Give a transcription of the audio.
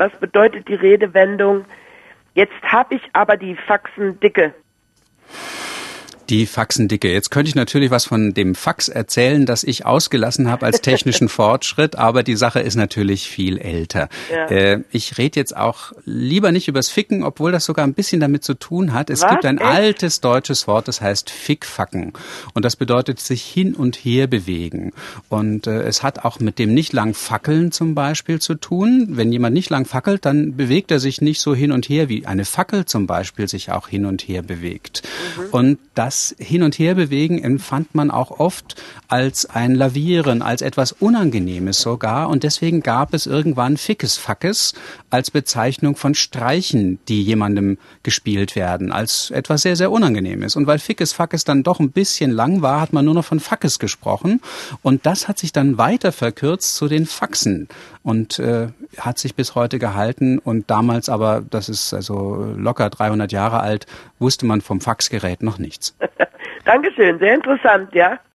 was bedeutet die Redewendung, jetzt habe ich aber die Faxen dicke. Die Faxendicke. Jetzt könnte ich natürlich was von dem Fax erzählen, das ich ausgelassen habe als technischen Fortschritt, aber die Sache ist natürlich viel älter. Ja. Äh, ich rede jetzt auch lieber nicht übers Ficken, obwohl das sogar ein bisschen damit zu tun hat. Es was? gibt ein Echt? altes deutsches Wort, das heißt Fickfacken. Und das bedeutet sich hin und her bewegen. Und äh, es hat auch mit dem nicht lang fackeln zum Beispiel zu tun. Wenn jemand nicht lang fackelt, dann bewegt er sich nicht so hin und her, wie eine Fackel zum Beispiel sich auch hin und her bewegt. Mhm. Und das Hin- und Herbewegen empfand man auch oft als ein Lavieren, als etwas Unangenehmes sogar. Und deswegen gab es irgendwann Fickes Fackes als Bezeichnung von Streichen, die jemandem gespielt werden, als etwas sehr, sehr Unangenehmes. Und weil Fickes Fackes dann doch ein bisschen lang war, hat man nur noch von Fackes gesprochen. Und das hat sich dann weiter verkürzt zu den Faxen und äh, hat sich bis heute gehalten. Und damals aber, das ist also locker 300 Jahre alt, wusste man vom Faxgerät noch nichts. Dankeschön, sehr interessant, ja.